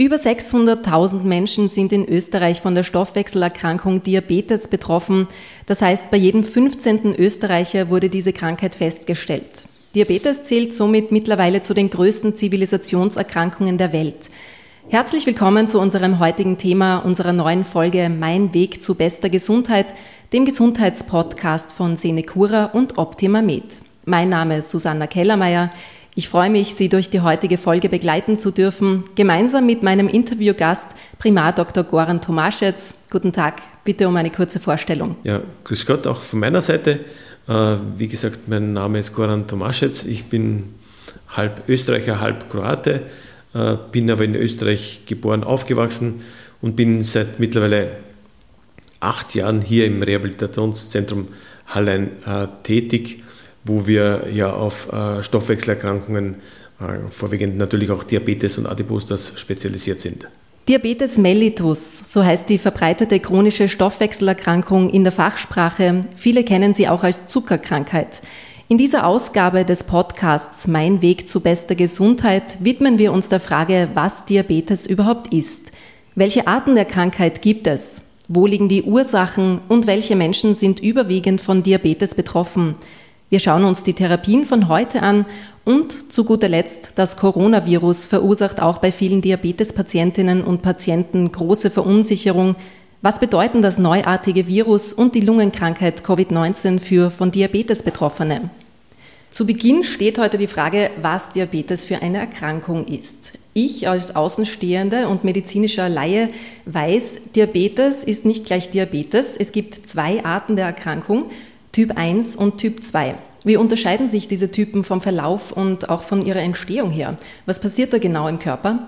Über 600.000 Menschen sind in Österreich von der Stoffwechselerkrankung Diabetes betroffen. Das heißt, bei jedem 15. Österreicher wurde diese Krankheit festgestellt. Diabetes zählt somit mittlerweile zu den größten Zivilisationserkrankungen der Welt. Herzlich willkommen zu unserem heutigen Thema unserer neuen Folge Mein Weg zu bester Gesundheit, dem Gesundheitspodcast von Senecura und Optima Med. Mein Name ist Susanna Kellermeier. Ich freue mich, Sie durch die heutige Folge begleiten zu dürfen, gemeinsam mit meinem Interviewgast Primar Dr. Goran Tomaschetz. Guten Tag, bitte um eine kurze Vorstellung. Ja, grüß Gott auch von meiner Seite. Äh, wie gesagt, mein Name ist Goran Tomaschetz. Ich bin halb Österreicher, halb Kroate, äh, bin aber in Österreich geboren, aufgewachsen und bin seit mittlerweile acht Jahren hier im Rehabilitationszentrum Hallein äh, tätig wo wir ja auf äh, Stoffwechselerkrankungen, äh, vorwiegend natürlich auch Diabetes und Adipositas spezialisiert sind. Diabetes mellitus, so heißt die verbreitete chronische Stoffwechselerkrankung in der Fachsprache. Viele kennen sie auch als Zuckerkrankheit. In dieser Ausgabe des Podcasts Mein Weg zu bester Gesundheit widmen wir uns der Frage, was Diabetes überhaupt ist. Welche Arten der Krankheit gibt es? Wo liegen die Ursachen und welche Menschen sind überwiegend von Diabetes betroffen? Wir schauen uns die Therapien von heute an und zu guter Letzt, das Coronavirus verursacht auch bei vielen Diabetespatientinnen und Patienten große Verunsicherung. Was bedeuten das neuartige Virus und die Lungenkrankheit Covid-19 für von Diabetes Betroffene? Zu Beginn steht heute die Frage, was Diabetes für eine Erkrankung ist. Ich als Außenstehende und medizinischer Laie weiß, Diabetes ist nicht gleich Diabetes. Es gibt zwei Arten der Erkrankung Typ 1 und Typ 2. Wie unterscheiden sich diese Typen vom Verlauf und auch von ihrer Entstehung her? Was passiert da genau im Körper?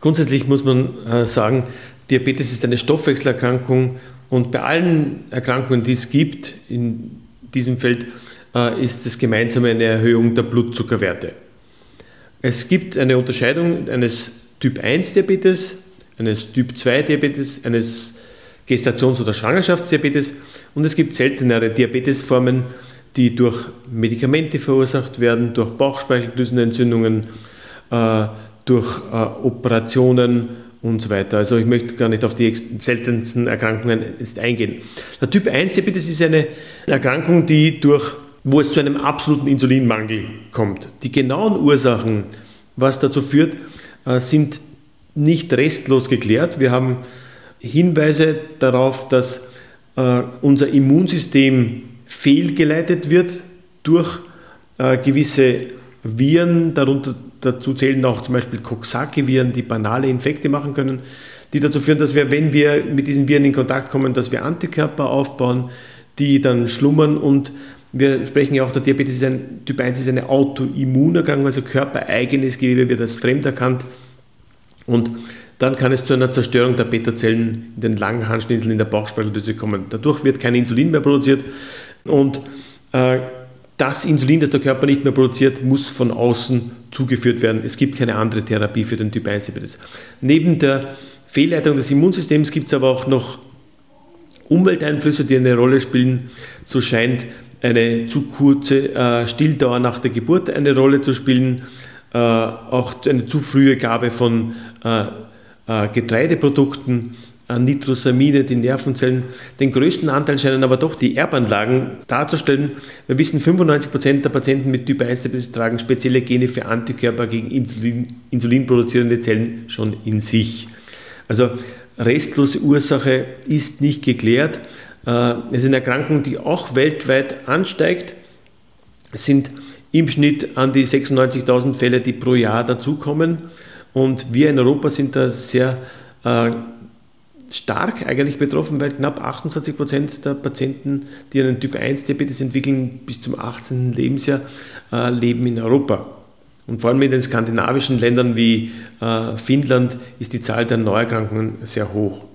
Grundsätzlich muss man äh, sagen, Diabetes ist eine Stoffwechselerkrankung und bei allen Erkrankungen, die es gibt in diesem Feld, äh, ist das Gemeinsame eine Erhöhung der Blutzuckerwerte. Es gibt eine Unterscheidung eines Typ 1 Diabetes, eines Typ 2 Diabetes, eines Gestations- oder Schwangerschaftsdiabetes und es gibt seltenere Diabetesformen, die durch Medikamente verursacht werden, durch Bauchspeicheldrüsenentzündungen, äh, durch äh, Operationen und so weiter. Also ich möchte gar nicht auf die seltensten Erkrankungen jetzt eingehen. Der Typ 1 Diabetes ist eine Erkrankung, die durch, wo es zu einem absoluten Insulinmangel kommt. Die genauen Ursachen, was dazu führt, äh, sind nicht restlos geklärt. Wir haben Hinweise darauf, dass äh, unser Immunsystem fehlgeleitet wird durch äh, gewisse Viren, darunter dazu zählen auch zum Beispiel Coxsackie-Viren, die banale Infekte machen können, die dazu führen, dass wir, wenn wir mit diesen Viren in Kontakt kommen, dass wir Antikörper aufbauen, die dann schlummern. Und wir sprechen ja auch, der Diabetes ist ein, Typ 1 ist eine Autoimmunerkrankung, also körpereigenes Gewebe wird als fremd erkannt. Und dann kann es zu einer Zerstörung der Beta-Zellen in den langen Handschnitzeln in der Bauchspeicheldrüse kommen. Dadurch wird kein Insulin mehr produziert und äh, das Insulin, das der Körper nicht mehr produziert, muss von außen zugeführt werden. Es gibt keine andere Therapie für den Typ 1 Diabetes. Neben der Fehlleitung des Immunsystems gibt es aber auch noch Umwelteinflüsse, die eine Rolle spielen. So scheint eine zu kurze äh, Stilldauer nach der Geburt eine Rolle zu spielen. Äh, auch eine zu frühe Gabe von äh, Getreideprodukten, äh, Nitrosamine, die Nervenzellen. Den größten Anteil scheinen aber doch die Erbanlagen darzustellen. Wir wissen, 95% der Patienten mit Typ 1 Diabetes tragen spezielle Gene für Antikörper gegen Insulin, insulinproduzierende Zellen schon in sich. Also restlose Ursache ist nicht geklärt. Äh, es ist eine Erkrankung, die auch weltweit ansteigt. Es sind im Schnitt an die 96.000 Fälle, die pro Jahr dazukommen. Und wir in Europa sind da sehr äh, stark eigentlich betroffen, weil knapp 28 Prozent der Patienten, die einen Typ 1 Diabetes entwickeln, bis zum 18. Lebensjahr äh, leben in Europa. Und vor allem in den skandinavischen Ländern wie äh, Finnland ist die Zahl der Neuerkrankungen sehr hoch.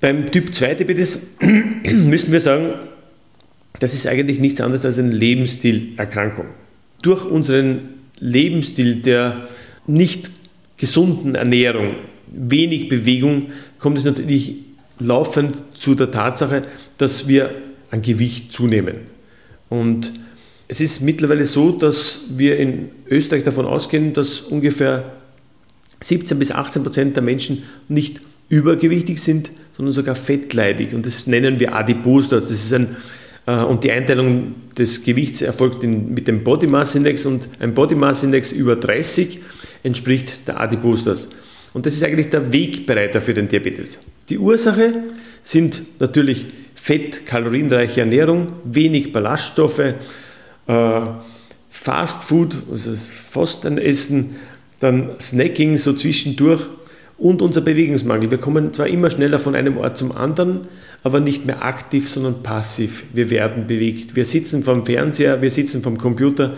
Beim Typ 2 Diabetes müssen wir sagen, das ist eigentlich nichts anderes als eine Lebensstilerkrankung. Durch unseren Lebensstil, der nicht gesunden Ernährung, wenig Bewegung, kommt es natürlich laufend zu der Tatsache, dass wir an Gewicht zunehmen. Und es ist mittlerweile so, dass wir in Österreich davon ausgehen, dass ungefähr 17 bis 18 Prozent der Menschen nicht übergewichtig sind, sondern sogar fettleibig. Und das nennen wir Adipositas. Das ist ein, äh, und die Einteilung des Gewichts erfolgt in, mit dem Body Mass Index und ein Body Mass Index über 30 entspricht der Adipositas. Und das ist eigentlich der Wegbereiter für den Diabetes. Die Ursache sind natürlich Fett, kalorienreiche Ernährung, wenig Ballaststoffe, äh, Fast Food, also Fastenessen, dann Snacking so zwischendurch und unser Bewegungsmangel. Wir kommen zwar immer schneller von einem Ort zum anderen, aber nicht mehr aktiv, sondern passiv. Wir werden bewegt. Wir sitzen vom Fernseher, wir sitzen vom Computer.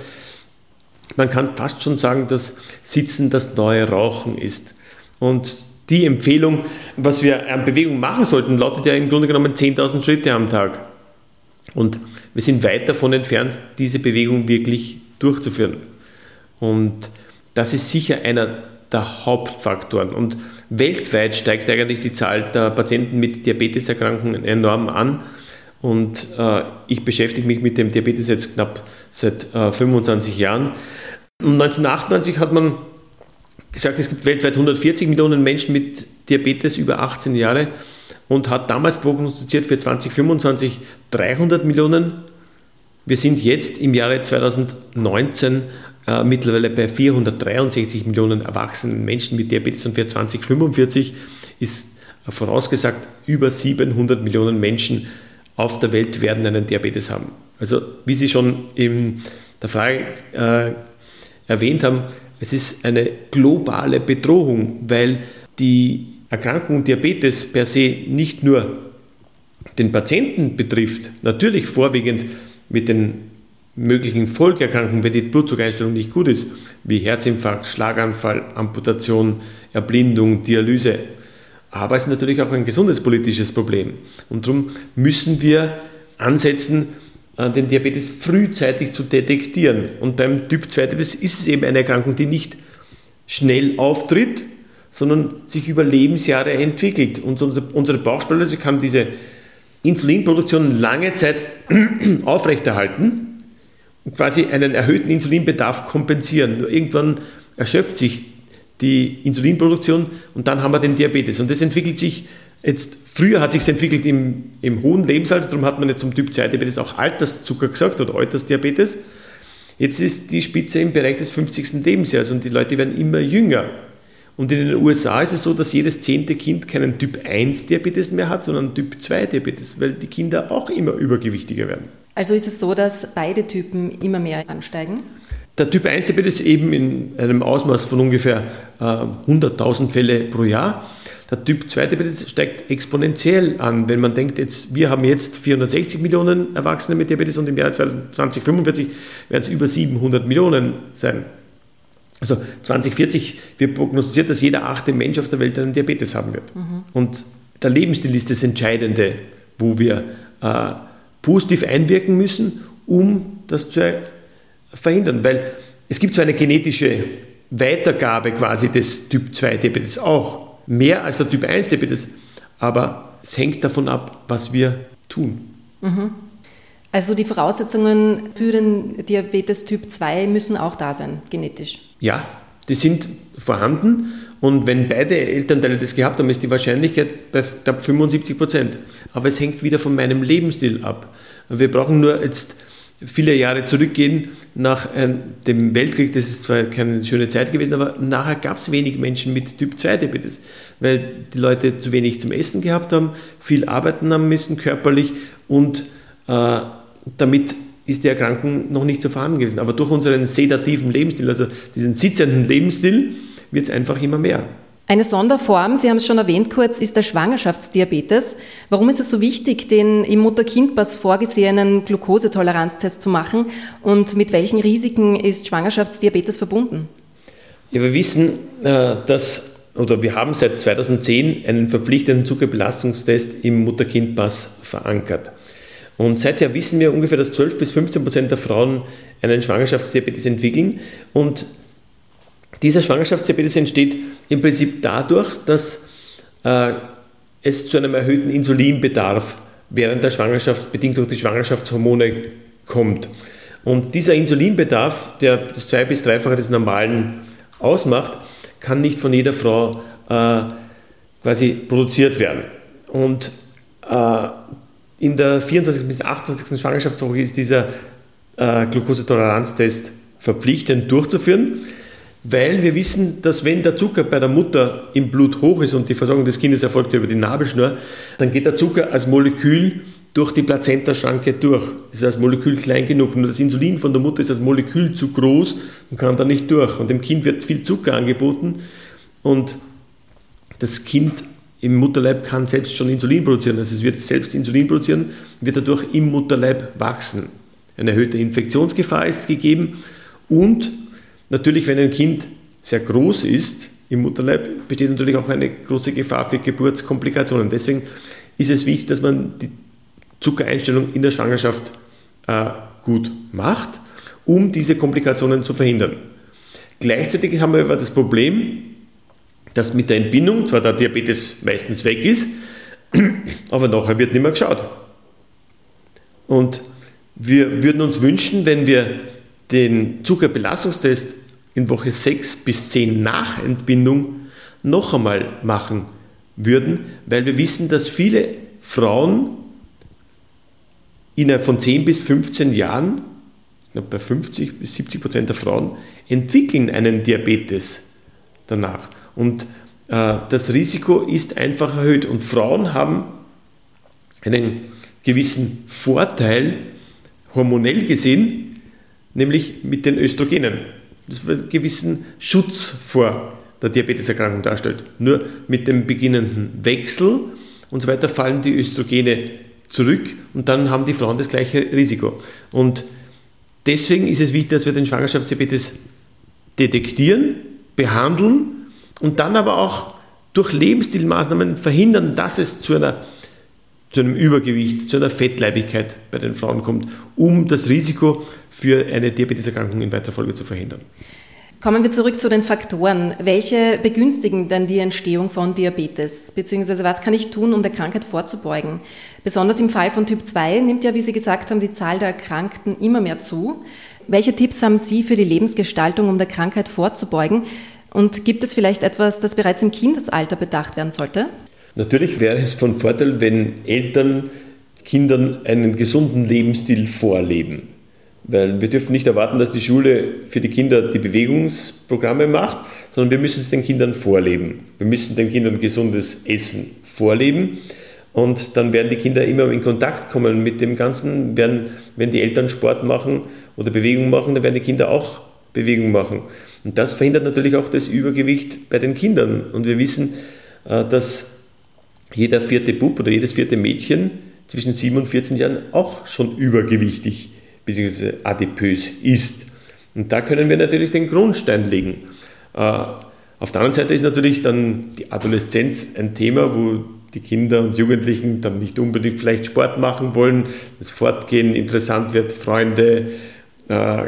Man kann fast schon sagen, dass Sitzen das neue Rauchen ist. Und die Empfehlung, was wir an Bewegung machen sollten, lautet ja im Grunde genommen 10.000 Schritte am Tag. Und wir sind weit davon entfernt, diese Bewegung wirklich durchzuführen. Und das ist sicher einer der Hauptfaktoren. Und weltweit steigt eigentlich die Zahl der Patienten mit Diabeteserkrankungen enorm an. Und äh, ich beschäftige mich mit dem Diabetes jetzt knapp seit äh, 25 Jahren. Und 1998 hat man gesagt, es gibt weltweit 140 Millionen Menschen mit Diabetes über 18 Jahre und hat damals prognostiziert für 2025 300 Millionen. Wir sind jetzt im Jahre 2019 äh, mittlerweile bei 463 Millionen erwachsenen Menschen mit Diabetes und für 2045 ist vorausgesagt, über 700 Millionen Menschen auf der Welt werden einen Diabetes haben. Also wie Sie schon in der Frage äh, erwähnt haben, es ist eine globale Bedrohung, weil die Erkrankung Diabetes per se nicht nur den Patienten betrifft, natürlich vorwiegend mit den möglichen Folgeerkrankungen, wenn die Blutzuckereinstellung nicht gut ist, wie Herzinfarkt, Schlaganfall, Amputation, Erblindung, Dialyse. Aber es ist natürlich auch ein gesundheitspolitisches Problem. Und darum müssen wir ansetzen, äh, den Diabetes frühzeitig zu detektieren. Und beim Typ 2 Diabetes ist es eben eine Erkrankung, die nicht schnell auftritt, sondern sich über Lebensjahre entwickelt. Und unsere Bauchspeicheldrüse kann diese Insulinproduktion lange Zeit aufrechterhalten und quasi einen erhöhten Insulinbedarf kompensieren. Nur irgendwann erschöpft sich die Insulinproduktion und dann haben wir den Diabetes. Und das entwickelt sich jetzt, früher hat sich entwickelt im, im hohen Lebensalter, darum hat man jetzt zum Typ 2 Diabetes auch Alterszucker gesagt oder Altersdiabetes. Jetzt ist die Spitze im Bereich des 50. Lebensjahres und die Leute werden immer jünger. Und in den USA ist es so, dass jedes zehnte Kind keinen Typ 1 Diabetes mehr hat, sondern Typ 2 Diabetes, weil die Kinder auch immer übergewichtiger werden. Also ist es so, dass beide Typen immer mehr ansteigen? Der Typ 1 Diabetes eben in einem Ausmaß von ungefähr äh, 100.000 Fälle pro Jahr. Der Typ 2 Diabetes steigt exponentiell an. Wenn man denkt, jetzt, wir haben jetzt 460 Millionen Erwachsene mit Diabetes und im Jahr 2045 werden es über 700 Millionen sein. Also 2040 wird prognostiziert, dass jeder achte Mensch auf der Welt einen Diabetes haben wird. Mhm. Und der Lebensstil ist das Entscheidende, wo wir äh, positiv einwirken müssen, um das zu verhindern. Weil es gibt so eine genetische Weitergabe quasi des Typ 2 Diabetes auch, mehr als der Typ 1 Diabetes, aber es hängt davon ab, was wir tun. Mhm. Also die Voraussetzungen für den Diabetes Typ 2 müssen auch da sein, genetisch. Ja, die sind vorhanden und wenn beide Elternteile das gehabt haben, ist die Wahrscheinlichkeit bei knapp 75 Prozent. Aber es hängt wieder von meinem Lebensstil ab. Wir brauchen nur jetzt viele Jahre zurückgehen nach dem Weltkrieg, das ist zwar keine schöne Zeit gewesen, aber nachher gab es wenig Menschen mit Typ 2 Diabetes, weil die Leute zu wenig zum Essen gehabt haben, viel arbeiten haben müssen körperlich und äh, damit ist die Erkrankung noch nicht so vorhanden gewesen. Aber durch unseren sedativen Lebensstil, also diesen sitzenden Lebensstil, wird es einfach immer mehr. Eine Sonderform, Sie haben es schon erwähnt kurz, ist der Schwangerschaftsdiabetes. Warum ist es so wichtig, den im Mutter-Kind-Pass vorgesehenen Glukosetoleranztest zu machen und mit welchen Risiken ist Schwangerschaftsdiabetes verbunden? Ja, wir wissen, äh, dass, oder wir haben seit 2010 einen verpflichtenden Zuckerbelastungstest im Mutter-Kind-Pass verankert. Und seither wissen wir ungefähr, dass 12 bis 15 Prozent der Frauen einen Schwangerschaftsdiabetes entwickeln. Und dieser Schwangerschaftsdiabetes entsteht im Prinzip dadurch, dass äh, es zu einem erhöhten Insulinbedarf während der Schwangerschaft, bedingt durch die Schwangerschaftshormone, kommt. Und dieser Insulinbedarf, der das zwei- bis dreifache des normalen ausmacht, kann nicht von jeder Frau äh, quasi produziert werden. Und äh, in der 24. bis 28. Schwangerschaftswoche ist dieser äh, Glukosetoleranztest verpflichtend durchzuführen, weil wir wissen, dass wenn der Zucker bei der Mutter im Blut hoch ist und die Versorgung des Kindes erfolgt über die Nabelschnur, dann geht der Zucker als Molekül durch die Plazentaschranke durch. Ist als Molekül klein genug. Nur das Insulin von der Mutter ist als Molekül zu groß und kann da nicht durch. Und dem Kind wird viel Zucker angeboten und das Kind im Mutterleib kann selbst schon Insulin produzieren. Also es wird selbst Insulin produzieren, wird dadurch im Mutterleib wachsen. Eine erhöhte Infektionsgefahr ist gegeben und natürlich, wenn ein Kind sehr groß ist im Mutterleib, besteht natürlich auch eine große Gefahr für Geburtskomplikationen. Deswegen ist es wichtig, dass man die Zuckereinstellung in der Schwangerschaft äh, gut macht, um diese Komplikationen zu verhindern. Gleichzeitig haben wir aber das Problem, dass mit der Entbindung zwar der Diabetes meistens weg ist, aber nachher wird nicht mehr geschaut. Und wir würden uns wünschen, wenn wir den Zuckerbelastungstest in Woche 6 bis 10 nach Entbindung noch einmal machen würden, weil wir wissen, dass viele Frauen innerhalb von 10 bis 15 Jahren, bei 50 bis 70 Prozent der Frauen, entwickeln einen Diabetes danach. Und äh, das Risiko ist einfach erhöht. Und Frauen haben einen gewissen Vorteil, hormonell gesehen, nämlich mit den Östrogenen. Gewissen Schutz vor der Diabeteserkrankung darstellt. Nur mit dem beginnenden Wechsel und so weiter fallen die Östrogene zurück und dann haben die Frauen das gleiche Risiko. Und deswegen ist es wichtig, dass wir den Schwangerschaftsdiabetes detektieren, behandeln und dann aber auch durch Lebensstilmaßnahmen verhindern, dass es zu, einer, zu einem Übergewicht, zu einer Fettleibigkeit bei den Frauen kommt, um das Risiko für eine Diabeteserkrankung in weiterer Folge zu verhindern. Kommen wir zurück zu den Faktoren. Welche begünstigen denn die Entstehung von Diabetes? Beziehungsweise was kann ich tun, um der Krankheit vorzubeugen? Besonders im Fall von Typ 2 nimmt ja, wie Sie gesagt haben, die Zahl der Erkrankten immer mehr zu. Welche Tipps haben Sie für die Lebensgestaltung, um der Krankheit vorzubeugen? Und gibt es vielleicht etwas, das bereits im Kindesalter bedacht werden sollte? Natürlich wäre es von Vorteil, wenn Eltern Kindern einen gesunden Lebensstil vorleben. Weil wir dürfen nicht erwarten, dass die Schule für die Kinder die Bewegungsprogramme macht, sondern wir müssen es den Kindern vorleben. Wir müssen den Kindern gesundes Essen vorleben. Und dann werden die Kinder immer in Kontakt kommen mit dem Ganzen. Werden, wenn die Eltern Sport machen oder Bewegung machen, dann werden die Kinder auch Bewegung machen. Und das verhindert natürlich auch das Übergewicht bei den Kindern. Und wir wissen, äh, dass jeder vierte Bub oder jedes vierte Mädchen zwischen 7 und 14 Jahren auch schon übergewichtig bzw. adipös ist. Und da können wir natürlich den Grundstein legen. Äh, auf der anderen Seite ist natürlich dann die Adoleszenz ein Thema, wo die Kinder und Jugendlichen dann nicht unbedingt vielleicht Sport machen wollen, das Fortgehen interessant wird, Freunde, äh,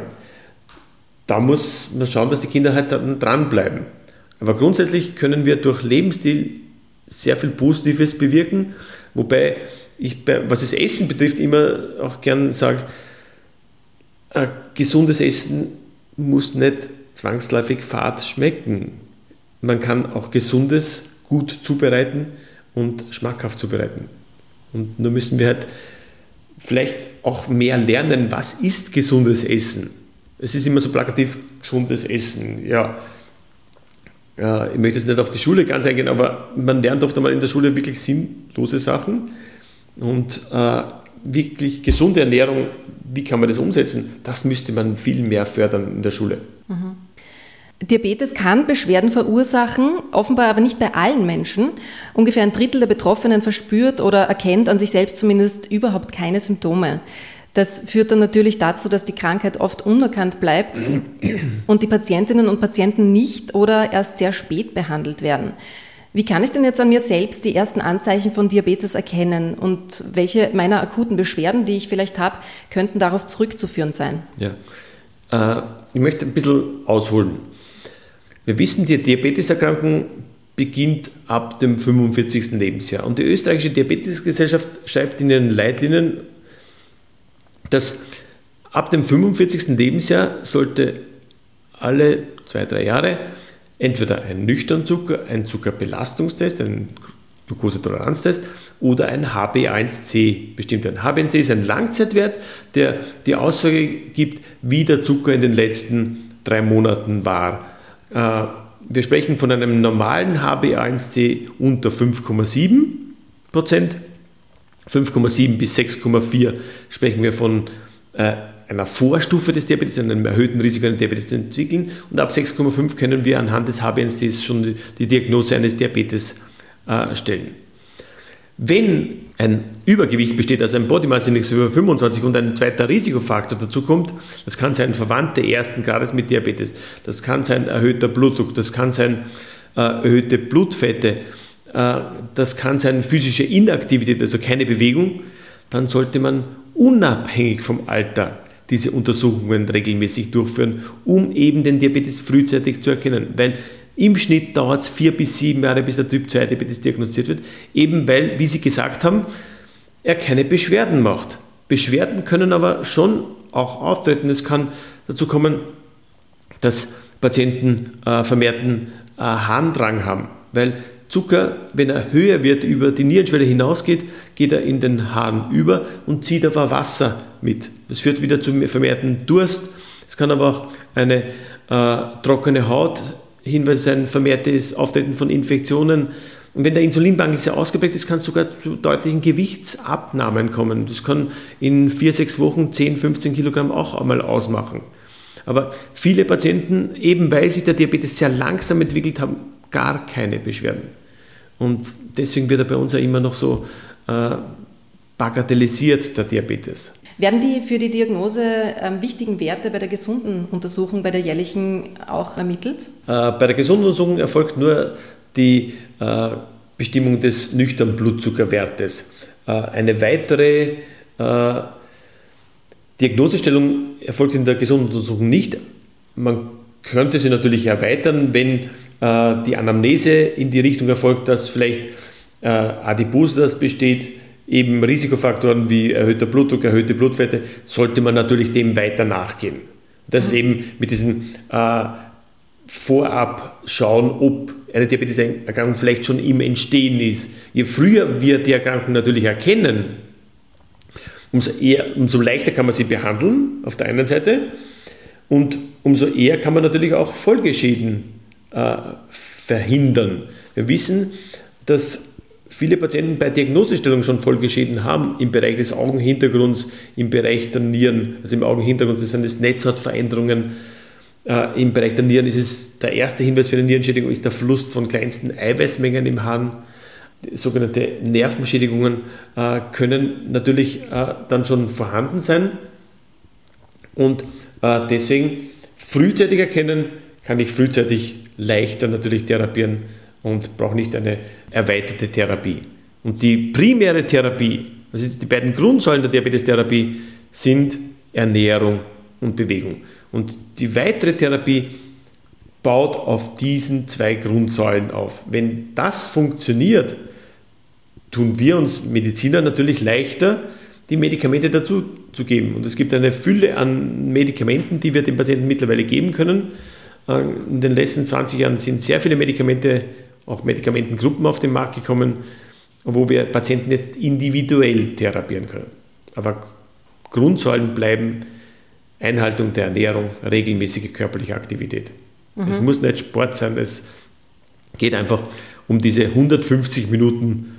da muss man schauen, dass die Kinder halt dranbleiben. Aber grundsätzlich können wir durch Lebensstil sehr viel Positives bewirken, wobei ich, was das Essen betrifft, immer auch gern sage, ein gesundes Essen muss nicht zwangsläufig fad schmecken. Man kann auch gesundes gut zubereiten und schmackhaft zubereiten. Und nur müssen wir halt vielleicht auch mehr lernen, was ist gesundes Essen es ist immer so plakativ gesundes Essen. Ja, ich möchte jetzt nicht auf die Schule ganz eingehen, aber man lernt oft einmal in der Schule wirklich sinnlose Sachen und äh, wirklich gesunde Ernährung, wie kann man das umsetzen? Das müsste man viel mehr fördern in der Schule. Mhm. Diabetes kann Beschwerden verursachen, offenbar aber nicht bei allen Menschen. Ungefähr ein Drittel der Betroffenen verspürt oder erkennt an sich selbst zumindest überhaupt keine Symptome. Das führt dann natürlich dazu, dass die Krankheit oft unerkannt bleibt und die Patientinnen und Patienten nicht oder erst sehr spät behandelt werden. Wie kann ich denn jetzt an mir selbst die ersten Anzeichen von Diabetes erkennen und welche meiner akuten Beschwerden, die ich vielleicht habe, könnten darauf zurückzuführen sein? Ja, äh, ich möchte ein bisschen ausholen. Wir wissen, die Diabeteserkrankung beginnt ab dem 45. Lebensjahr und die österreichische Diabetesgesellschaft schreibt in ihren Leitlinien dass ab dem 45. Lebensjahr sollte alle zwei, drei Jahre entweder ein nüchtern Zucker, ein Zuckerbelastungstest, ein Glukosetoleranztest oder ein HB1C bestimmt werden. HB1C ist ein Langzeitwert, der die Aussage gibt, wie der Zucker in den letzten drei Monaten war. Äh, wir sprechen von einem normalen HB1C unter 5,7 Prozent. 5,7 bis 6,4 sprechen wir von äh, einer Vorstufe des Diabetes, einem erhöhten Risiko, einen Diabetes zu entwickeln. Und ab 6,5 können wir anhand des HbA1cs schon die Diagnose eines Diabetes äh, stellen. Wenn ein Übergewicht besteht, also ein Body Mass Index über 25 und ein zweiter Risikofaktor dazu kommt, das kann sein Verwandte ersten Grades mit Diabetes, das kann sein erhöhter Blutdruck, das kann sein äh, erhöhte Blutfette, das kann sein physische Inaktivität, also keine Bewegung, dann sollte man unabhängig vom Alter diese Untersuchungen regelmäßig durchführen, um eben den Diabetes frühzeitig zu erkennen. Weil im Schnitt dauert es vier bis sieben Jahre, bis der Typ 2 Diabetes diagnostiziert wird, eben weil, wie Sie gesagt haben, er keine Beschwerden macht. Beschwerden können aber schon auch auftreten. Es kann dazu kommen, dass Patienten äh, vermehrten äh, Harndrang haben, weil Zucker, wenn er höher wird, über die Nierenschwelle hinausgeht, geht er in den Harn über und zieht aber Wasser mit. Das führt wieder zu vermehrten Durst. Es kann aber auch eine äh, trockene Haut Hinweise sein, vermehrtes Auftreten von Infektionen. Und wenn der Insulinmangel sehr ausgeprägt ist, kann es sogar zu deutlichen Gewichtsabnahmen kommen. Das kann in vier, sechs Wochen 10, 15 Kilogramm auch einmal ausmachen. Aber viele Patienten, eben weil sich der Diabetes sehr langsam entwickelt haben, gar keine Beschwerden. Und deswegen wird er bei uns ja immer noch so äh, bagatellisiert, der Diabetes. Werden die für die Diagnose äh, wichtigen Werte bei der gesunden Untersuchung, bei der jährlichen auch ermittelt? Äh, bei der gesunden Untersuchung erfolgt nur die äh, Bestimmung des nüchternen Blutzuckerwertes. Äh, eine weitere äh, Diagnosestellung erfolgt in der gesunden Untersuchung nicht. Man könnte sie natürlich erweitern, wenn die Anamnese in die Richtung erfolgt, dass vielleicht äh, Adipositas besteht, eben Risikofaktoren wie erhöhter Blutdruck, erhöhte Blutfette, sollte man natürlich dem weiter nachgehen. Das ist mhm. eben mit diesem äh, Vorab schauen, ob eine Diabeteserkrankung vielleicht schon im Entstehen ist. Je früher wir die Erkrankung natürlich erkennen, umso, eher, umso leichter kann man sie behandeln, auf der einen Seite, und umso eher kann man natürlich auch Folgeschäden äh, verhindern. Wir wissen, dass viele Patienten bei Diagnosestellung schon Folgeschäden haben im Bereich des Augenhintergrunds, im Bereich der Nieren. Also im Augenhintergrund sind es Netzhautveränderungen. Äh, Im Bereich der Nieren ist es der erste Hinweis für eine Nierenschädigung ist der Verlust von kleinsten Eiweißmengen im Hahn. Sogenannte Nervenschädigungen äh, können natürlich äh, dann schon vorhanden sein und äh, deswegen frühzeitig erkennen, kann ich frühzeitig leichter natürlich therapieren und brauche nicht eine erweiterte Therapie. Und die primäre Therapie, also die beiden Grundsäulen der Diabetestherapie sind Ernährung und Bewegung. Und die weitere Therapie baut auf diesen zwei Grundsäulen auf. Wenn das funktioniert, tun wir uns Mediziner natürlich leichter, die Medikamente dazu zu geben. Und es gibt eine Fülle an Medikamenten, die wir den Patienten mittlerweile geben können. Äh, in den letzten 20 Jahren sind sehr viele Medikamente, auch Medikamentengruppen auf den Markt gekommen, wo wir Patienten jetzt individuell therapieren können. Aber Grundsäulen bleiben Einhaltung der Ernährung, regelmäßige körperliche Aktivität. Mhm. Es muss nicht Sport sein, es geht einfach um diese 150 Minuten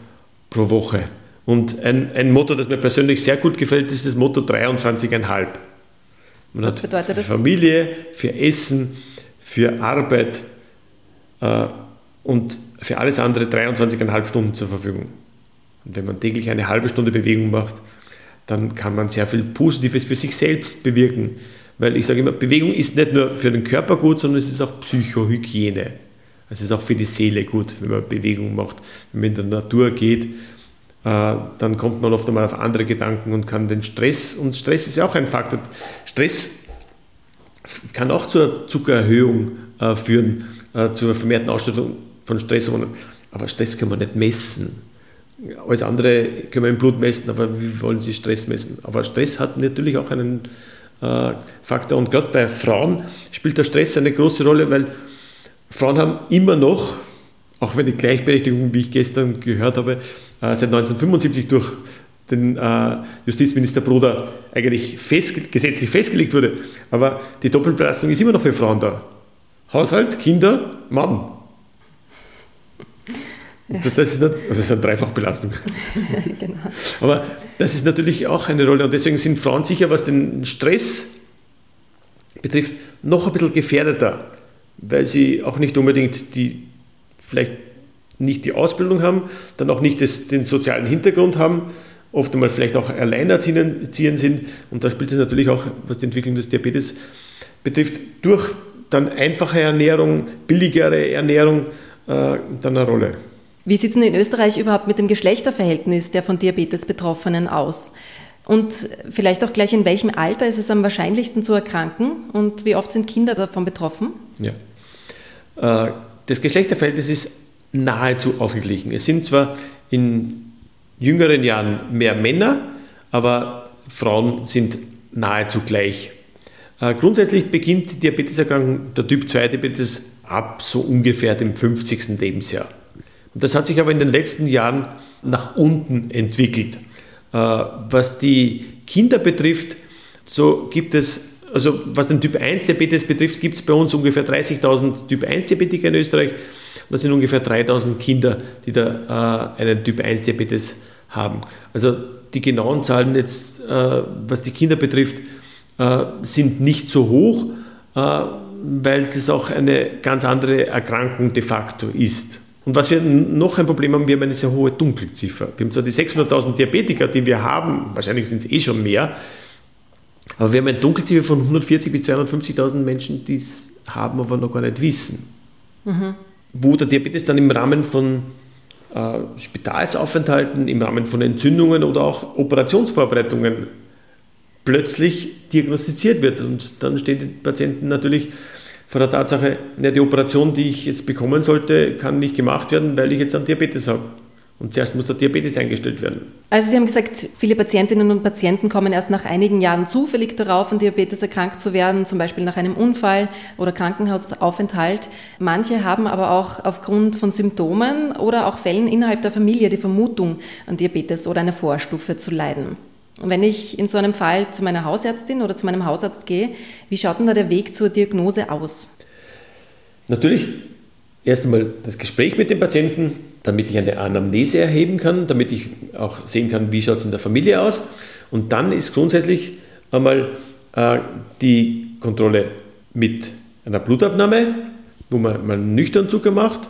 pro Woche. Und ein, ein Motto, das mir persönlich sehr gut gefällt, ist das Motto 23,5. Man Was bedeutet das? Für Familie, für Essen, für Arbeit äh, und für alles andere 23,5 Stunden zur Verfügung. Und wenn man täglich eine halbe Stunde Bewegung macht, dann kann man sehr viel Positives für sich selbst bewirken. Weil ich sage immer, Bewegung ist nicht nur für den Körper gut, sondern es ist auch Psychohygiene. Es ist auch für die Seele gut, wenn man Bewegung macht. Wenn man in der Natur geht, äh, dann kommt man oft einmal auf andere Gedanken und kann den Stress, und Stress ist ja auch ein Faktor. Stress kann auch zur Zuckererhöhung äh, führen, äh, zur vermehrten Ausstattung von Stresshormonen. Aber Stress kann man nicht messen. Alles andere können wir im Blut messen, aber wie wollen Sie Stress messen? Aber Stress hat natürlich auch einen äh, Faktor. Und gerade bei Frauen spielt der Stress eine große Rolle, weil Frauen haben immer noch, auch wenn die Gleichberechtigung, wie ich gestern gehört habe, äh, seit 1975 durch den äh, Justizminister Bruder eigentlich fest, gesetzlich festgelegt wurde, aber die Doppelbelastung ist immer noch für Frauen da. Haushalt, Kinder, Mann. Ja. Das, ist also das ist eine Dreifachbelastung. genau. Aber das ist natürlich auch eine Rolle und deswegen sind Frauen sicher, was den Stress betrifft, noch ein bisschen gefährdeter, weil sie auch nicht unbedingt die, vielleicht nicht die Ausbildung haben, dann auch nicht das, den sozialen Hintergrund haben, oft einmal vielleicht auch alleinerziehend sind und da spielt es natürlich auch, was die Entwicklung des Diabetes betrifft, durch dann einfache Ernährung, billigere Ernährung äh, dann eine Rolle. Wie sieht es denn in Österreich überhaupt mit dem Geschlechterverhältnis der von Diabetes Betroffenen aus? Und vielleicht auch gleich in welchem Alter ist es am wahrscheinlichsten zu erkranken und wie oft sind Kinder davon betroffen? Ja. Äh, das Geschlechterverhältnis ist nahezu ausgeglichen. Es sind zwar in jüngeren Jahren mehr Männer, aber Frauen sind nahezu gleich. Äh, grundsätzlich beginnt die Diabeteserkrankung, der Typ 2 Diabetes, ab so ungefähr dem 50. Lebensjahr. Das hat sich aber in den letzten Jahren nach unten entwickelt. Äh, was die Kinder betrifft, so gibt es, also was den Typ 1 Diabetes betrifft, gibt es bei uns ungefähr 30.000 Typ 1 Diabetiker in Österreich. Das sind ungefähr 3.000 Kinder, die da äh, einen Typ 1 Diabetes haben. Also die genauen Zahlen jetzt, äh, was die Kinder betrifft, sind nicht so hoch, weil es auch eine ganz andere Erkrankung de facto ist. Und was wir noch ein Problem haben, wir haben eine sehr hohe Dunkelziffer. Wir haben zwar die 600.000 Diabetiker, die wir haben, wahrscheinlich sind es eh schon mehr, aber wir haben eine Dunkelziffer von 140.000 bis 250.000 Menschen, die es haben, aber noch gar nicht wissen. Mhm. Wo der Diabetes dann im Rahmen von äh, Spitalsaufenthalten, im Rahmen von Entzündungen oder auch Operationsvorbereitungen plötzlich diagnostiziert wird. Und dann stehen die Patienten natürlich vor der Tatsache, ne, die Operation, die ich jetzt bekommen sollte, kann nicht gemacht werden, weil ich jetzt einen Diabetes habe. Und zuerst muss der Diabetes eingestellt werden. Also Sie haben gesagt, viele Patientinnen und Patienten kommen erst nach einigen Jahren zufällig darauf, an Diabetes erkrankt zu werden, zum Beispiel nach einem Unfall oder Krankenhausaufenthalt. Manche haben aber auch aufgrund von Symptomen oder auch Fällen innerhalb der Familie die Vermutung, an Diabetes oder einer Vorstufe zu leiden. Und wenn ich in so einem Fall zu meiner Hausärztin oder zu meinem Hausarzt gehe, wie schaut denn da der Weg zur Diagnose aus? Natürlich erst einmal das Gespräch mit dem Patienten, damit ich eine Anamnese erheben kann, damit ich auch sehen kann, wie schaut es in der Familie aus. Und dann ist grundsätzlich einmal äh, die Kontrolle mit einer Blutabnahme, wo man mal nüchtern Zucker macht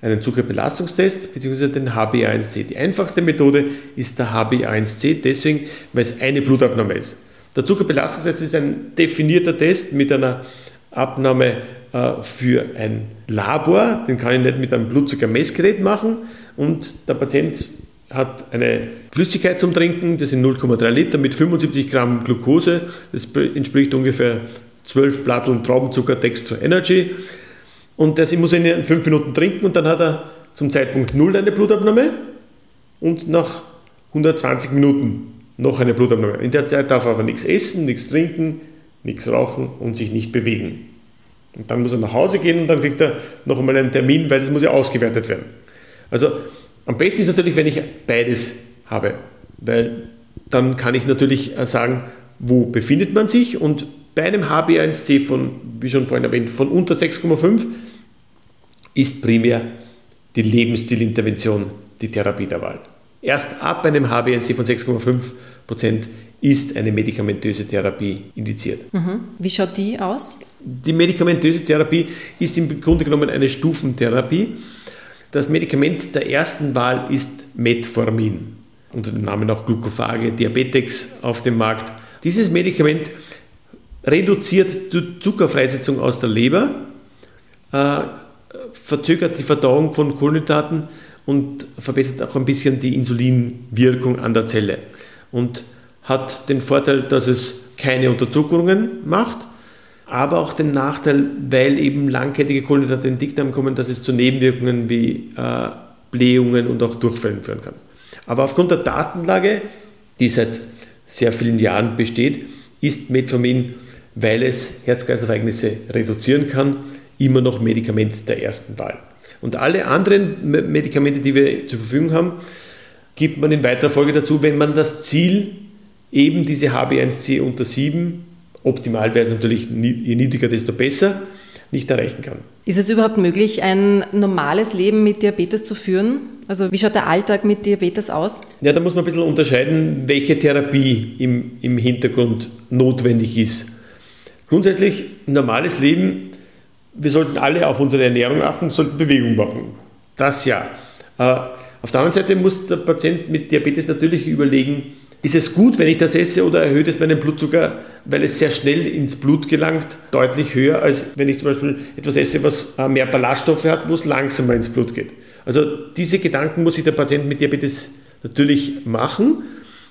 einen Zuckerbelastungstest bzw. den HbA1c. Die einfachste Methode ist der HbA1c, deswegen, weil es eine Blutabnahme ist. Der Zuckerbelastungstest ist ein definierter Test mit einer Abnahme äh, für ein Labor. Den kann ich nicht mit einem Blutzuckermessgerät machen. Und der Patient hat eine Flüssigkeit zum Trinken, das sind 0,3 Liter mit 75 Gramm Glucose. Das entspricht ungefähr 12 Platteln Traubenzucker Dextro Energy. Und das muss er in fünf Minuten trinken und dann hat er zum Zeitpunkt null eine Blutabnahme und nach 120 Minuten noch eine Blutabnahme. In der Zeit darf er aber nichts essen, nichts trinken, nichts rauchen und sich nicht bewegen. Und dann muss er nach Hause gehen und dann kriegt er noch einmal einen Termin, weil das muss ja ausgewertet werden. Also am besten ist natürlich, wenn ich beides habe, weil dann kann ich natürlich sagen, wo befindet man sich und bei einem HbA1c von, wie schon vorhin erwähnt, von unter 6,5 ist primär die Lebensstilintervention die Therapie der Wahl. Erst ab einem HbA1c von 6,5% ist eine medikamentöse Therapie indiziert. Mhm. Wie schaut die aus? Die medikamentöse Therapie ist im Grunde genommen eine Stufentherapie. Das Medikament der ersten Wahl ist Metformin, unter dem Namen auch Glucophage, Diabetex auf dem Markt. Dieses Medikament reduziert die Zuckerfreisetzung aus der Leber, äh, verzögert die Verdauung von Kohlenhydraten und verbessert auch ein bisschen die Insulinwirkung an der Zelle. Und hat den Vorteil, dass es keine Unterzuckerungen macht, aber auch den Nachteil, weil eben langkettige Kohlenhydrate in Dickdarm kommen, dass es zu Nebenwirkungen wie äh, Blähungen und auch Durchfällen führen kann. Aber aufgrund der Datenlage, die seit sehr vielen Jahren besteht, ist Metformin, weil es Herz-Kreislauf-Ereignisse reduzieren kann, immer noch Medikament der ersten Wahl. Und alle anderen Medikamente, die wir zur Verfügung haben, gibt man in weiterer Folge dazu, wenn man das Ziel, eben diese HB1C unter 7, optimal wäre es natürlich, je niedriger, desto besser, nicht erreichen kann. Ist es überhaupt möglich, ein normales Leben mit Diabetes zu führen? Also wie schaut der Alltag mit Diabetes aus? Ja, da muss man ein bisschen unterscheiden, welche Therapie im, im Hintergrund notwendig ist. Grundsätzlich ein normales Leben, wir sollten alle auf unsere Ernährung achten, sollten Bewegung machen. Das ja. Äh, auf der anderen Seite muss der Patient mit Diabetes natürlich überlegen, ist es gut, wenn ich das esse oder erhöht es meinen Blutzucker, weil es sehr schnell ins Blut gelangt, deutlich höher, als wenn ich zum Beispiel etwas esse, was äh, mehr Ballaststoffe hat, wo es langsamer ins Blut geht. Also diese Gedanken muss sich der Patient mit Diabetes natürlich machen.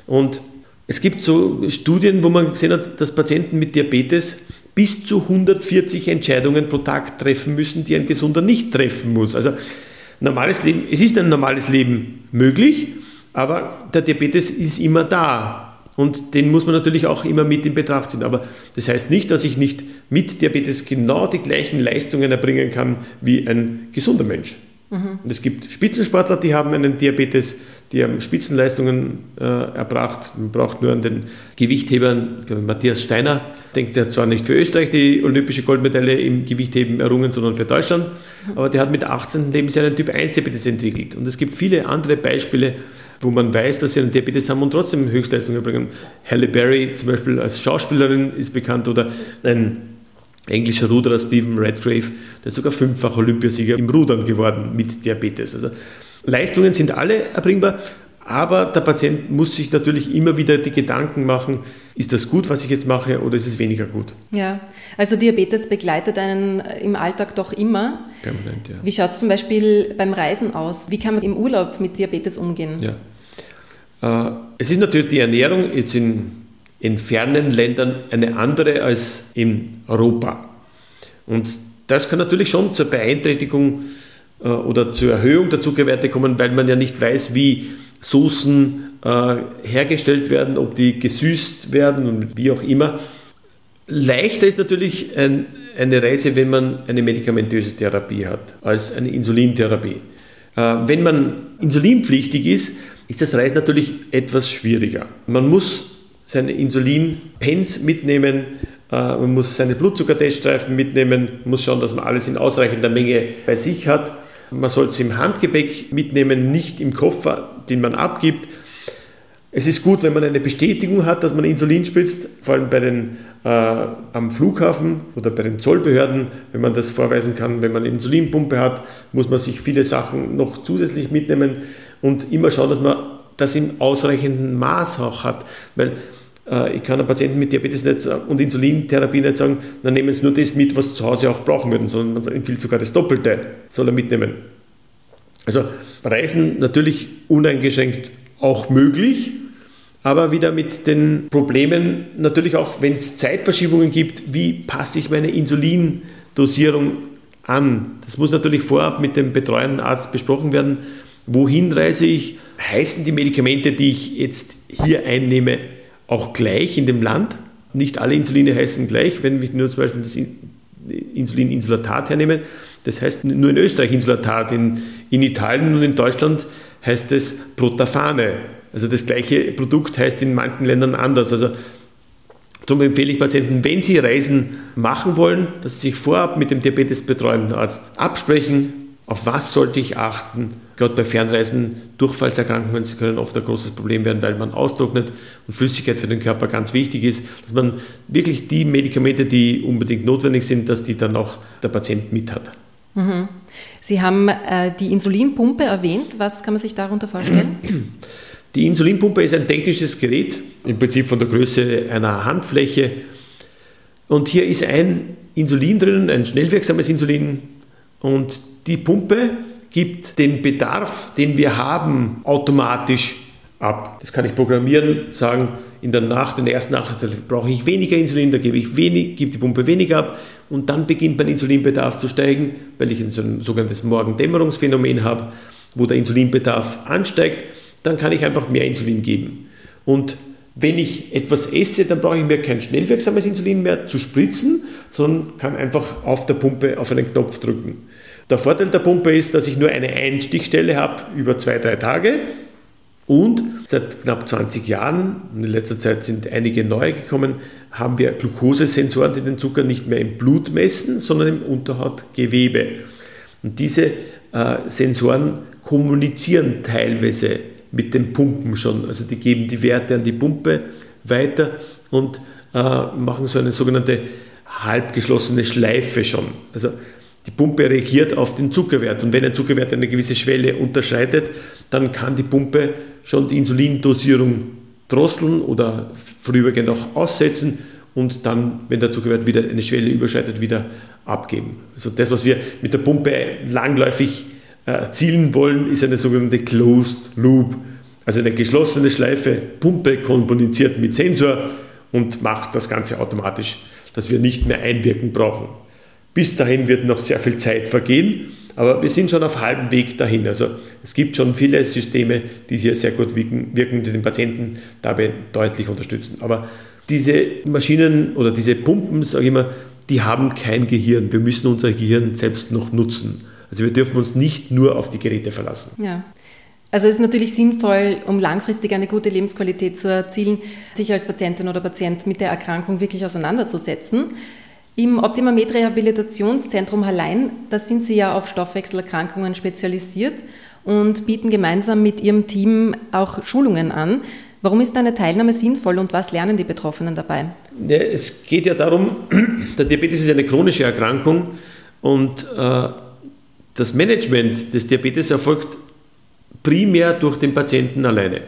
Und es gibt so Studien, wo man gesehen hat, dass Patienten mit Diabetes bis zu 140 Entscheidungen pro Tag treffen müssen, die ein Gesunder nicht treffen muss. Also normales Leben, es ist ein normales Leben möglich, aber der Diabetes ist immer da. Und den muss man natürlich auch immer mit in Betracht ziehen. Aber das heißt nicht, dass ich nicht mit Diabetes genau die gleichen Leistungen erbringen kann wie ein gesunder Mensch. Mhm. Und es gibt Spitzensportler, die haben einen Diabetes, die haben Spitzenleistungen äh, erbracht. Man braucht nur an den Gewichthebern, Matthias Steiner, denkt er zwar nicht für Österreich die olympische Goldmedaille im Gewichtheben errungen, sondern für Deutschland, aber der hat mit 18. Lebensjahr einen Typ 1 Diabetes entwickelt. Und es gibt viele andere Beispiele, wo man weiß, dass sie einen Diabetes haben und trotzdem Höchstleistungen erbringen. Halle Berry zum Beispiel als Schauspielerin ist bekannt oder ein englischer Ruderer Stephen Redgrave, der ist sogar fünffach Olympiasieger im Rudern geworden mit Diabetes. Also Leistungen sind alle erbringbar, aber der Patient muss sich natürlich immer wieder die Gedanken machen, ist das gut, was ich jetzt mache, oder ist es weniger gut? Ja, also Diabetes begleitet einen im Alltag doch immer. Permanent, ja. Wie schaut es zum Beispiel beim Reisen aus? Wie kann man im Urlaub mit Diabetes umgehen? Ja. Äh, es ist natürlich die Ernährung jetzt in, in fernen Ländern eine andere als in Europa. Und das kann natürlich schon zur Beeinträchtigung äh, oder zur Erhöhung der Zuckerwerte kommen, weil man ja nicht weiß, wie Soßen äh, hergestellt werden, ob die gesüßt werden und wie auch immer. Leichter ist natürlich ein, eine Reise, wenn man eine medikamentöse Therapie hat, als eine Insulintherapie. Äh, wenn man insulinpflichtig ist, ist das Reisen natürlich etwas schwieriger. Man muss seine Insulinpens mitnehmen, äh, man muss seine Blutzuckerteststreifen mitnehmen, muss schauen, dass man alles in ausreichender Menge bei sich hat. Man soll es im Handgepäck mitnehmen, nicht im Koffer, den man abgibt. Es ist gut, wenn man eine Bestätigung hat, dass man Insulin spritzt, vor allem bei den, äh, am Flughafen oder bei den Zollbehörden, wenn man das vorweisen kann. Wenn man eine Insulinpumpe hat, muss man sich viele Sachen noch zusätzlich mitnehmen und immer schauen, dass man das im ausreichenden Maß auch hat. Weil äh, ich kann einem Patienten mit Diabetes nicht und Insulintherapie nicht sagen, dann nehmen Sie nur das mit, was Sie zu Hause auch brauchen würden, sondern man empfiehlt sogar das Doppelte, soll er mitnehmen. Also Reisen natürlich uneingeschränkt auch möglich, aber wieder mit den Problemen, natürlich auch, wenn es Zeitverschiebungen gibt, wie passe ich meine Insulindosierung an? Das muss natürlich vorab mit dem betreuenden Arzt besprochen werden. Wohin reise ich? Heißen die Medikamente, die ich jetzt hier einnehme, auch gleich in dem Land? Nicht alle Insuline heißen gleich. Wenn ich nur zum Beispiel das Insulin Insulatat hernehme, das heißt nur in Österreich Insulatat, in, in Italien und in Deutschland heißt es Protafane. Also das gleiche Produkt heißt in manchen Ländern anders. Also darum empfehle ich Patienten, wenn sie Reisen machen wollen, dass sie sich vorab mit dem diabetesbetreuenden Arzt absprechen, auf was sollte ich achten. Gerade bei Fernreisen, Durchfallserkrankungen können oft ein großes Problem werden, weil man austrocknet und Flüssigkeit für den Körper ganz wichtig ist, dass man wirklich die Medikamente, die unbedingt notwendig sind, dass die dann auch der Patient mit hat. Mhm. Sie haben äh, die Insulinpumpe erwähnt. Was kann man sich darunter vorstellen? Die Insulinpumpe ist ein technisches Gerät, im Prinzip von der Größe einer Handfläche. Und hier ist ein Insulin drin, ein schnellwirksames Insulin. Und die Pumpe gibt den Bedarf, den wir haben, automatisch ab. Das kann ich programmieren, sagen, in der Nacht, in der ersten Nacht brauche ich weniger Insulin, da gebe ich wenig, gebe die Pumpe weniger ab und dann beginnt mein Insulinbedarf zu steigen, weil ich ein sogenanntes Morgendämmerungsphänomen habe, wo der Insulinbedarf ansteigt dann kann ich einfach mehr Insulin geben. Und wenn ich etwas esse, dann brauche ich mir kein schnell wirksames Insulin mehr zu spritzen, sondern kann einfach auf der Pumpe auf einen Knopf drücken. Der Vorteil der Pumpe ist, dass ich nur eine Einstichstelle habe über zwei, drei Tage und seit knapp 20 Jahren, in letzter Zeit sind einige neue gekommen, haben wir Glukosesensoren, die den Zucker nicht mehr im Blut messen, sondern im Unterhautgewebe. Und diese äh, Sensoren kommunizieren teilweise mit den Pumpen schon. Also die geben die Werte an die Pumpe weiter und äh, machen so eine sogenannte halbgeschlossene Schleife schon. Also die Pumpe reagiert auf den Zuckerwert und wenn ein Zuckerwert eine gewisse Schwelle unterschreitet, dann kann die Pumpe schon die Insulindosierung drosseln oder vorübergehend auch aussetzen und dann, wenn der Zuckerwert wieder eine Schwelle überschreitet, wieder abgeben. Also das, was wir mit der Pumpe langläufig erzielen wollen, ist eine sogenannte Closed Loop, also eine geschlossene Schleife, Pumpe kommuniziert mit Sensor und macht das Ganze automatisch, dass wir nicht mehr einwirken brauchen. Bis dahin wird noch sehr viel Zeit vergehen, aber wir sind schon auf halbem Weg dahin. Also es gibt schon viele Systeme, die hier sehr gut wirken, wirken die den Patienten dabei deutlich unterstützen. Aber diese Maschinen oder diese Pumpen, sage ich immer, die haben kein Gehirn. Wir müssen unser Gehirn selbst noch nutzen. Also wir dürfen uns nicht nur auf die Geräte verlassen. Ja. Also es ist natürlich sinnvoll, um langfristig eine gute Lebensqualität zu erzielen, sich als Patientin oder Patient mit der Erkrankung wirklich auseinanderzusetzen. Im Optimamed Rehabilitationszentrum Hallein, da sind Sie ja auf Stoffwechselerkrankungen spezialisiert und bieten gemeinsam mit Ihrem Team auch Schulungen an. Warum ist eine Teilnahme sinnvoll und was lernen die Betroffenen dabei? Ja, es geht ja darum, der Diabetes ist eine chronische Erkrankung und äh, das Management des Diabetes erfolgt primär durch den Patienten alleine.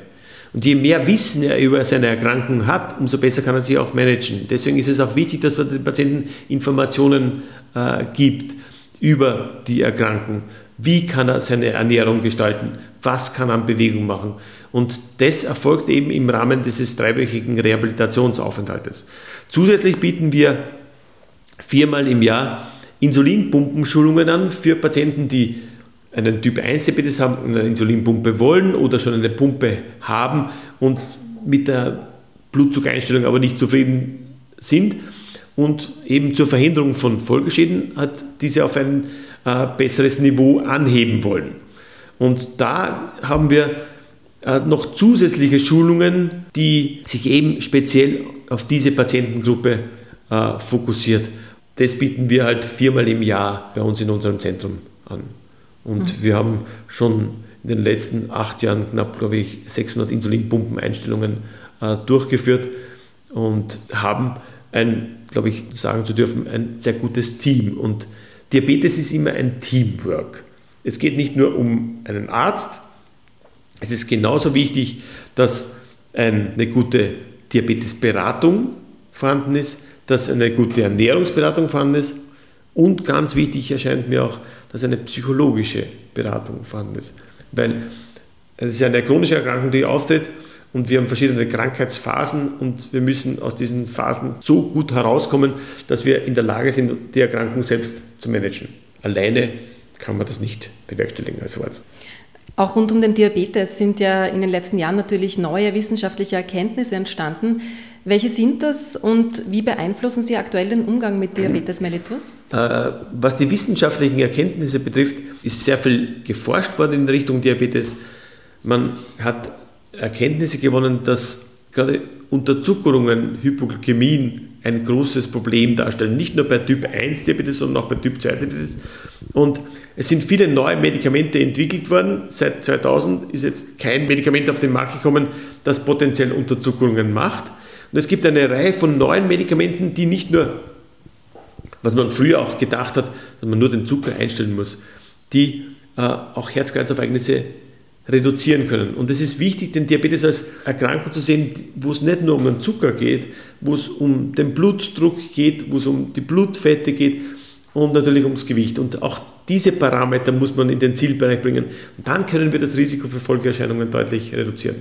Und je mehr Wissen er über seine Erkrankung hat, umso besser kann er sie auch managen. Deswegen ist es auch wichtig, dass man den Patienten Informationen äh, gibt über die Erkrankung. Wie kann er seine Ernährung gestalten? Was kann er an Bewegung machen? Und das erfolgt eben im Rahmen dieses dreiwöchigen Rehabilitationsaufenthaltes. Zusätzlich bieten wir viermal im Jahr Insulinpumpenschulungen an für Patienten, die einen Typ 1 Diabetes haben und eine Insulinpumpe wollen oder schon eine Pumpe haben und mit der Blutzuckereinstellung aber nicht zufrieden sind. Und eben zur Verhinderung von Folgeschäden hat diese auf ein äh, besseres Niveau anheben wollen. Und da haben wir äh, noch zusätzliche Schulungen, die sich eben speziell auf diese Patientengruppe äh, fokussiert das bieten wir halt viermal im Jahr bei uns in unserem Zentrum an. Und mhm. wir haben schon in den letzten acht Jahren knapp, glaube ich, 600 Insulinpumpeneinstellungen äh, durchgeführt und haben ein, glaube ich, sagen zu dürfen, ein sehr gutes Team. Und Diabetes ist immer ein Teamwork. Es geht nicht nur um einen Arzt, es ist genauso wichtig, dass eine gute Diabetesberatung vorhanden ist, dass eine gute Ernährungsberatung vorhanden ist und ganz wichtig erscheint mir auch, dass eine psychologische Beratung vorhanden ist. Weil es ist ja eine chronische Erkrankung, die auftritt und wir haben verschiedene Krankheitsphasen und wir müssen aus diesen Phasen so gut herauskommen, dass wir in der Lage sind, die Erkrankung selbst zu managen. Alleine kann man das nicht bewerkstelligen als Arzt. Auch rund um den Diabetes sind ja in den letzten Jahren natürlich neue wissenschaftliche Erkenntnisse entstanden. Welche sind das und wie beeinflussen sie aktuell den Umgang mit Diabetes mellitus? Äh, was die wissenschaftlichen Erkenntnisse betrifft, ist sehr viel geforscht worden in Richtung Diabetes. Man hat Erkenntnisse gewonnen, dass gerade Unterzuckerungen, Hypoglykämien ein großes Problem darstellen. Nicht nur bei Typ 1 Diabetes, sondern auch bei Typ 2 Diabetes. Und es sind viele neue Medikamente entwickelt worden. Seit 2000 ist jetzt kein Medikament auf den Markt gekommen, das potenziell Unterzuckerungen macht. Und es gibt eine Reihe von neuen Medikamenten, die nicht nur, was man früher auch gedacht hat, dass man nur den Zucker einstellen muss, die äh, auch Herz-Kreislauf-Ereignisse reduzieren können. Und es ist wichtig, den Diabetes als Erkrankung zu sehen, wo es nicht nur um den Zucker geht, wo es um den Blutdruck geht, wo es um die Blutfette geht und natürlich ums Gewicht. Und auch diese Parameter muss man in den Zielbereich bringen. Und dann können wir das Risiko für Folgeerscheinungen deutlich reduzieren.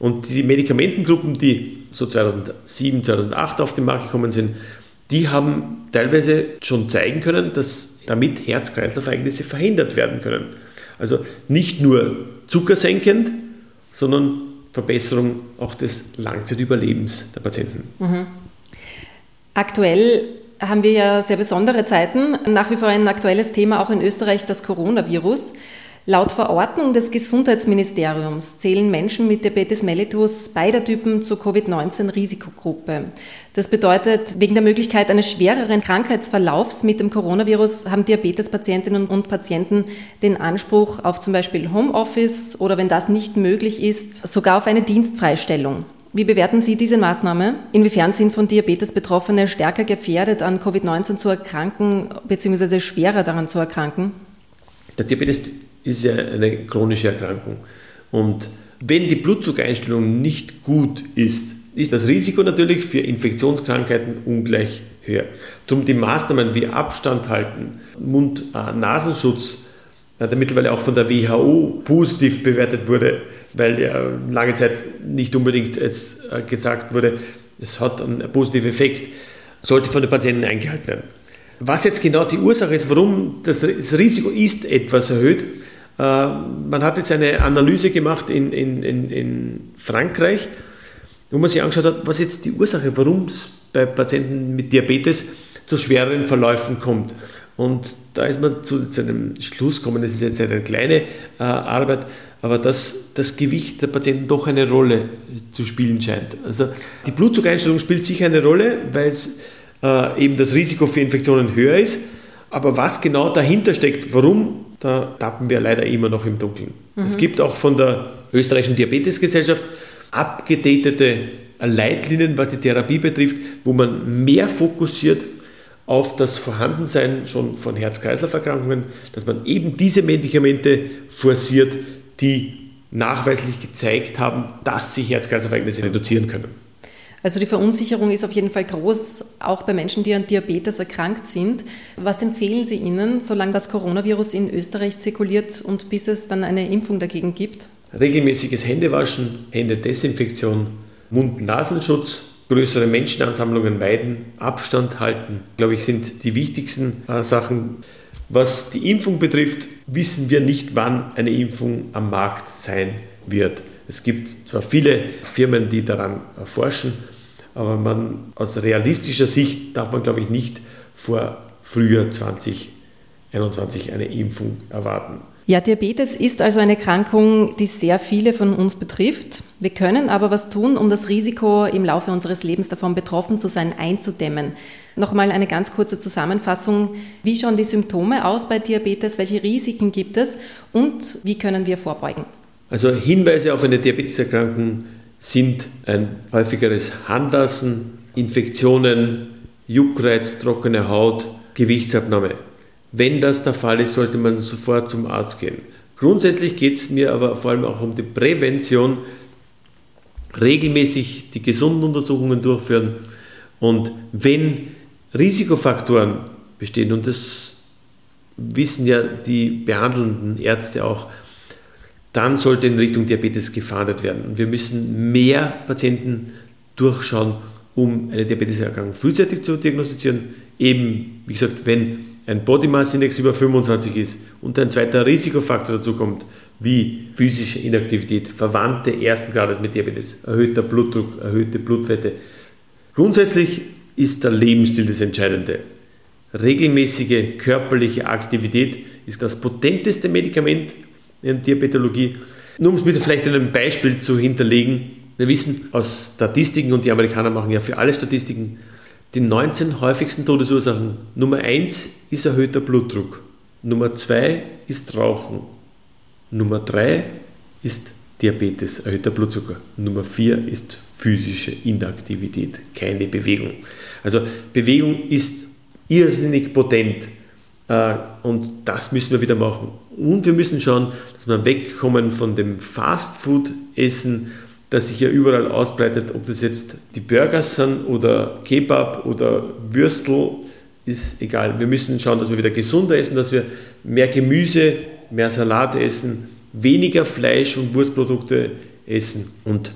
Und die Medikamentengruppen, die so 2007, 2008 auf den Markt gekommen sind, die haben teilweise schon zeigen können, dass damit Herz-Kreislauf-Ereignisse verhindert werden können. Also nicht nur zuckersenkend, sondern Verbesserung auch des Langzeitüberlebens der Patienten. Mhm. Aktuell haben wir ja sehr besondere Zeiten. Nach wie vor ein aktuelles Thema auch in Österreich das Coronavirus. Laut Verordnung des Gesundheitsministeriums zählen Menschen mit Diabetes mellitus beider Typen zur Covid-19-Risikogruppe. Das bedeutet, wegen der Möglichkeit eines schwereren Krankheitsverlaufs mit dem Coronavirus haben Diabetespatientinnen und Patienten den Anspruch auf zum Beispiel Homeoffice oder wenn das nicht möglich ist, sogar auf eine Dienstfreistellung. Wie bewerten Sie diese Maßnahme? Inwiefern sind von Diabetes Betroffene stärker gefährdet, an Covid-19 zu erkranken, beziehungsweise schwerer daran zu erkranken? Der Diabetes ist ja eine chronische Erkrankung. Und wenn die Blutzuckereinstellung nicht gut ist, ist das Risiko natürlich für Infektionskrankheiten ungleich höher. Darum die Maßnahmen wie Abstand halten, Mund-Nasenschutz, der mittlerweile auch von der WHO positiv bewertet wurde, weil ja lange Zeit nicht unbedingt jetzt äh, gesagt wurde, es hat einen positiven Effekt, sollte von den Patienten eingehalten werden. Was jetzt genau die Ursache ist, warum das Risiko ist etwas erhöht, äh, man hat jetzt eine Analyse gemacht in, in, in, in Frankreich, wo man sich angeschaut hat, was jetzt die Ursache, warum es bei Patienten mit Diabetes zu schwereren Verläufen kommt. Und da ist man zu, einem Schluss gekommen, das ist jetzt eine kleine äh, Arbeit, aber dass das Gewicht der Patienten doch eine Rolle zu spielen scheint. Also die Blutzuckereinstellung spielt sicher eine Rolle, weil es äh, eben das Risiko für Infektionen höher ist. Aber was genau dahinter steckt, warum, da tappen wir leider immer noch im Dunkeln. Mhm. Es gibt auch von der österreichischen Diabetesgesellschaft abgedatete Leitlinien, was die Therapie betrifft, wo man mehr fokussiert auf das Vorhandensein schon von Herz-Kreislauf-Erkrankungen, dass man eben diese Medikamente forciert, die nachweislich gezeigt haben, dass sie Herz-Kreislauf-Ereignisse reduzieren können. Also die Verunsicherung ist auf jeden Fall groß, auch bei Menschen, die an Diabetes erkrankt sind. Was empfehlen Sie ihnen, solange das Coronavirus in Österreich zirkuliert und bis es dann eine Impfung dagegen gibt? Regelmäßiges Händewaschen, Händedesinfektion, Mund-Nasenschutz, größere Menschenansammlungen meiden, Abstand halten, glaube ich, sind die wichtigsten äh, Sachen. Was die Impfung betrifft, wissen wir nicht, wann eine Impfung am Markt sein wird. Es gibt zwar viele Firmen, die daran forschen, aber man, aus realistischer Sicht darf man, glaube ich, nicht vor Frühjahr 2021 eine Impfung erwarten. Ja, Diabetes ist also eine Erkrankung, die sehr viele von uns betrifft. Wir können aber was tun, um das Risiko im Laufe unseres Lebens davon betroffen zu sein einzudämmen. Nochmal eine ganz kurze Zusammenfassung. Wie schauen die Symptome aus bei Diabetes? Welche Risiken gibt es? Und wie können wir vorbeugen? Also Hinweise auf eine Diabeteserkrankung sind ein häufigeres Handlassen, Infektionen, Juckreiz, trockene Haut, Gewichtsabnahme. Wenn das der Fall ist, sollte man sofort zum Arzt gehen. Grundsätzlich geht es mir aber vor allem auch um die Prävention, regelmäßig die gesunden Untersuchungen durchführen und wenn Risikofaktoren bestehen, und das wissen ja die behandelnden Ärzte auch, dann sollte in Richtung Diabetes gefahndet werden. Wir müssen mehr Patienten durchschauen, um eine Diabeteserkrankung frühzeitig zu diagnostizieren. Eben, wie gesagt, wenn ein Body Mass Index über 25 ist und ein zweiter Risikofaktor dazu kommt, wie physische Inaktivität, Verwandte ersten Grades mit Diabetes, erhöhter Blutdruck, erhöhte Blutwerte. Grundsätzlich ist der Lebensstil das Entscheidende. Regelmäßige körperliche Aktivität ist das potenteste Medikament in Diabetologie. Nur um es mit vielleicht einem Beispiel zu hinterlegen, wir wissen aus Statistiken, und die Amerikaner machen ja für alle Statistiken, die 19 häufigsten Todesursachen. Nummer 1 ist erhöhter Blutdruck. Nummer 2 ist Rauchen. Nummer 3 ist Diabetes, erhöhter Blutzucker. Nummer 4 ist physische Inaktivität, keine Bewegung. Also Bewegung ist irrsinnig potent äh, und das müssen wir wieder machen. Und wir müssen schauen, dass wir wegkommen von dem Fastfood-Essen, das sich ja überall ausbreitet, ob das jetzt die Burgers sind oder Kebab oder Würstel, ist egal. Wir müssen schauen, dass wir wieder gesunder essen, dass wir mehr Gemüse, mehr Salat essen, weniger Fleisch und Wurstprodukte essen. Und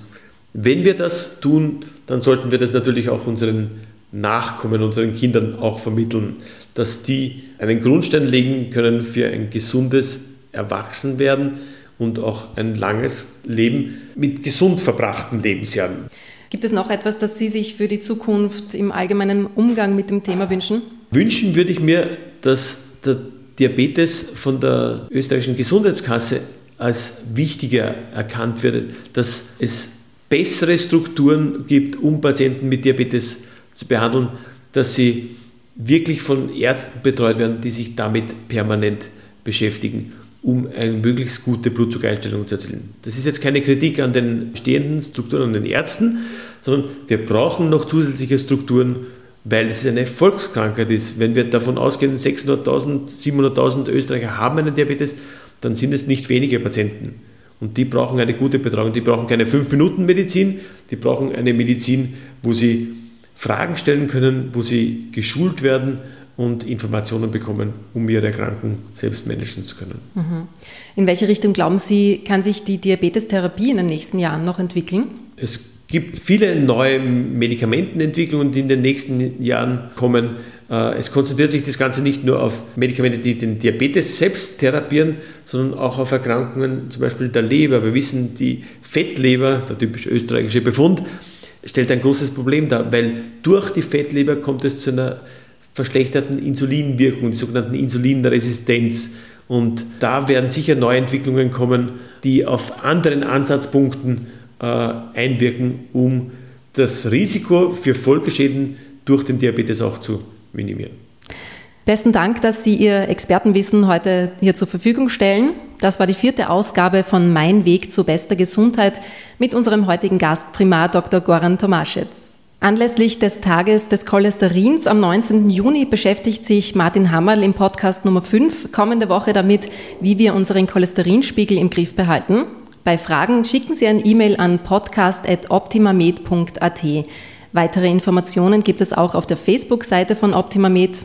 wenn wir das tun, dann sollten wir das natürlich auch unseren Nachkommen, unseren Kindern auch vermitteln, dass die einen Grundstein legen können für ein gesundes Erwachsenwerden und auch ein langes Leben mit gesund verbrachten Lebensjahren. Gibt es noch etwas, das Sie sich für die Zukunft im allgemeinen Umgang mit dem Thema wünschen? Wünschen würde ich mir, dass der Diabetes von der österreichischen Gesundheitskasse als wichtiger erkannt wird, dass es bessere Strukturen gibt, um Patienten mit Diabetes zu behandeln, dass sie wirklich von Ärzten betreut werden, die sich damit permanent beschäftigen, um eine möglichst gute Blutzuckereinstellung zu erzielen. Das ist jetzt keine Kritik an den stehenden Strukturen, an den Ärzten, sondern wir brauchen noch zusätzliche Strukturen, weil es eine Volkskrankheit ist. Wenn wir davon ausgehen, 600.000, 700.000 Österreicher haben einen Diabetes, dann sind es nicht wenige Patienten. Und die brauchen eine gute Betreuung. Die brauchen keine 5-Minuten-Medizin, die brauchen eine Medizin, wo sie Fragen stellen können, wo sie geschult werden und Informationen bekommen, um ihre Erkrankung selbst managen zu können. Mhm. In welche Richtung glauben Sie, kann sich die Diabetestherapie in den nächsten Jahren noch entwickeln? Es gibt viele neue Medikamentenentwicklungen, die in den nächsten Jahren kommen. Äh, es konzentriert sich das Ganze nicht nur auf Medikamente, die den Diabetes selbst therapieren, sondern auch auf Erkrankungen, zum Beispiel der Leber. Wir wissen, die Fettleber, der typisch österreichische Befund, stellt ein großes Problem dar, weil durch die Fettleber kommt es zu einer verschlechterten Insulinwirkung, die sogenannten Insulinresistenz. Und da werden sicher Neuentwicklungen kommen, die auf anderen Ansatzpunkten äh, einwirken, um das Risiko für Folgeschäden durch den Diabetes auch zu minimieren. Besten Dank, dass Sie Ihr Expertenwissen heute hier zur Verfügung stellen. Das war die vierte Ausgabe von Mein Weg zu bester Gesundheit mit unserem heutigen Gast Primar Dr. Goran Tomaschetz. Anlässlich des Tages des Cholesterins am 19. Juni beschäftigt sich Martin Hammerl im Podcast Nummer 5 kommende Woche damit, wie wir unseren Cholesterinspiegel im Griff behalten. Bei Fragen schicken Sie ein E-Mail an podcast.optimamed.at. Weitere Informationen gibt es auch auf der Facebook-Seite von OptimaMed.